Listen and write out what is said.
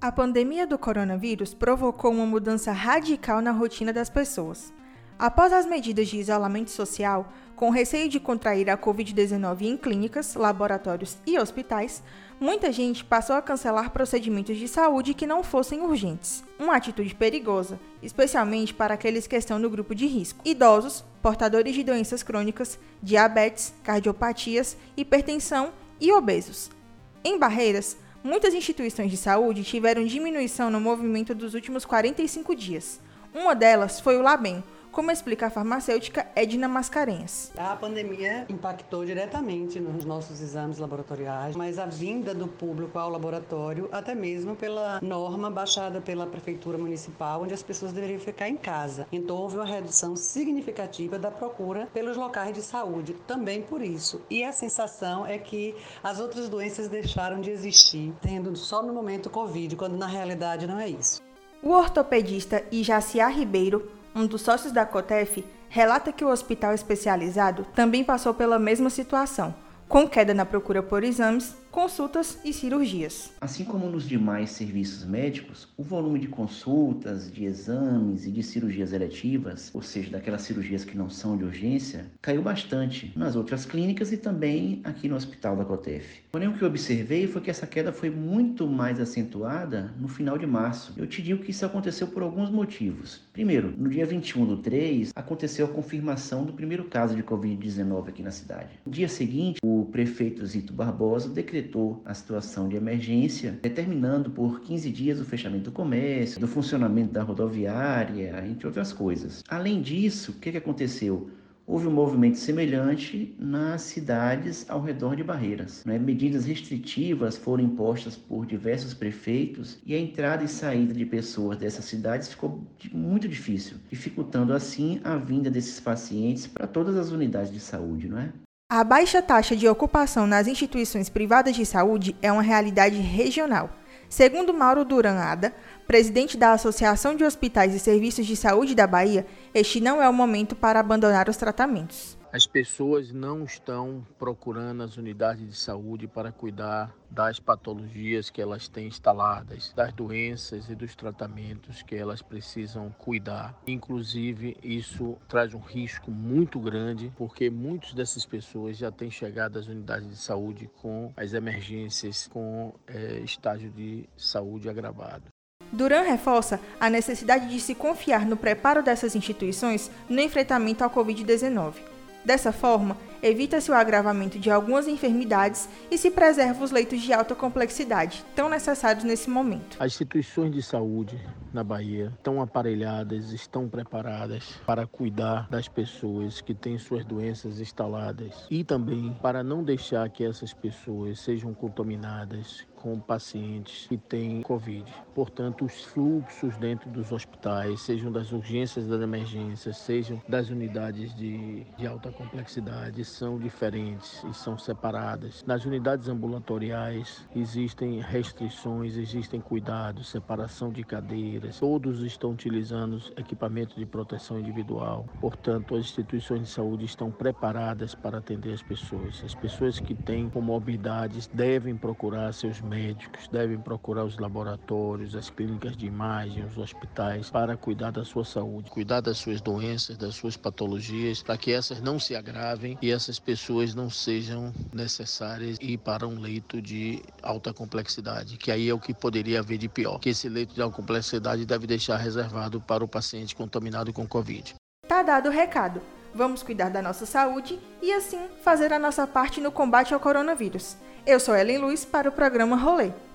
A pandemia do coronavírus provocou uma mudança radical na rotina das pessoas. Após as medidas de isolamento social, com receio de contrair a Covid-19 em clínicas, laboratórios e hospitais, muita gente passou a cancelar procedimentos de saúde que não fossem urgentes. Uma atitude perigosa, especialmente para aqueles que estão no grupo de risco: idosos, portadores de doenças crônicas, diabetes, cardiopatias, hipertensão e obesos. Em Barreiras, muitas instituições de saúde tiveram diminuição no movimento dos últimos 45 dias. Uma delas foi o Labem, como explica a farmacêutica Edna Mascarenhas. A pandemia impactou diretamente nos nossos exames laboratoriais, mas a vinda do público ao laboratório, até mesmo pela norma baixada pela Prefeitura Municipal, onde as pessoas deveriam ficar em casa. Então houve uma redução significativa da procura pelos locais de saúde, também por isso. E a sensação é que as outras doenças deixaram de existir, tendo só no momento Covid, quando na realidade não é isso. O ortopedista Ijaciá Ribeiro um dos sócios da COTEF, relata que o hospital especializado também passou pela mesma situação, com queda na procura por exames consultas e cirurgias. Assim como nos demais serviços médicos, o volume de consultas, de exames e de cirurgias eletivas, ou seja, daquelas cirurgias que não são de urgência, caiu bastante nas outras clínicas e também aqui no Hospital da Cotef. Porém, o que eu observei foi que essa queda foi muito mais acentuada no final de março. Eu te digo que isso aconteceu por alguns motivos. Primeiro, no dia 21 do 3, aconteceu a confirmação do primeiro caso de Covid-19 aqui na cidade. No dia seguinte, o prefeito Zito Barbosa decretou decretou a situação de emergência, determinando por 15 dias o fechamento do comércio, do funcionamento da rodoviária, entre outras coisas. Além disso, o que, que aconteceu? houve um movimento semelhante nas cidades ao redor de Barreiras. Né? Medidas restritivas foram impostas por diversos prefeitos e a entrada e saída de pessoas dessas cidades ficou muito difícil, dificultando assim a vinda desses pacientes para todas as unidades de saúde, não é? A baixa taxa de ocupação nas instituições privadas de saúde é uma realidade regional. Segundo Mauro Duranada, presidente da Associação de Hospitais e Serviços de Saúde da Bahia, este não é o momento para abandonar os tratamentos. As pessoas não estão procurando as unidades de saúde para cuidar das patologias que elas têm instaladas, das doenças e dos tratamentos que elas precisam cuidar. Inclusive, isso traz um risco muito grande, porque muitas dessas pessoas já têm chegado às unidades de saúde com as emergências, com é, estágio de saúde agravado. Duran reforça a necessidade de se confiar no preparo dessas instituições no enfrentamento ao Covid-19 Dessa forma, evita-se o agravamento de algumas enfermidades e se preserva os leitos de alta complexidade, tão necessários nesse momento. As instituições de saúde na Bahia estão aparelhadas, estão preparadas para cuidar das pessoas que têm suas doenças instaladas e também para não deixar que essas pessoas sejam contaminadas com pacientes que têm Covid. Portanto, os fluxos dentro dos hospitais, sejam das urgências das emergências, sejam das unidades de, de alta complexidade, são diferentes e são separadas. Nas unidades ambulatoriais existem restrições, existem cuidados, separação de cadeiras, todos estão utilizando equipamentos de proteção individual. Portanto, as instituições de saúde estão preparadas para atender as pessoas. As pessoas que têm comorbidades devem procurar seus médicos devem procurar os laboratórios, as clínicas de imagem, os hospitais para cuidar da sua saúde, cuidar das suas doenças, das suas patologias, para que essas não se agravem e essas pessoas não sejam necessárias ir para um leito de alta complexidade, que aí é o que poderia haver de pior, que esse leito de alta complexidade deve deixar reservado para o paciente contaminado com Covid. Tá dado o recado. Vamos cuidar da nossa saúde e assim fazer a nossa parte no combate ao coronavírus. Eu sou Ellen Luiz para o programa Rolê.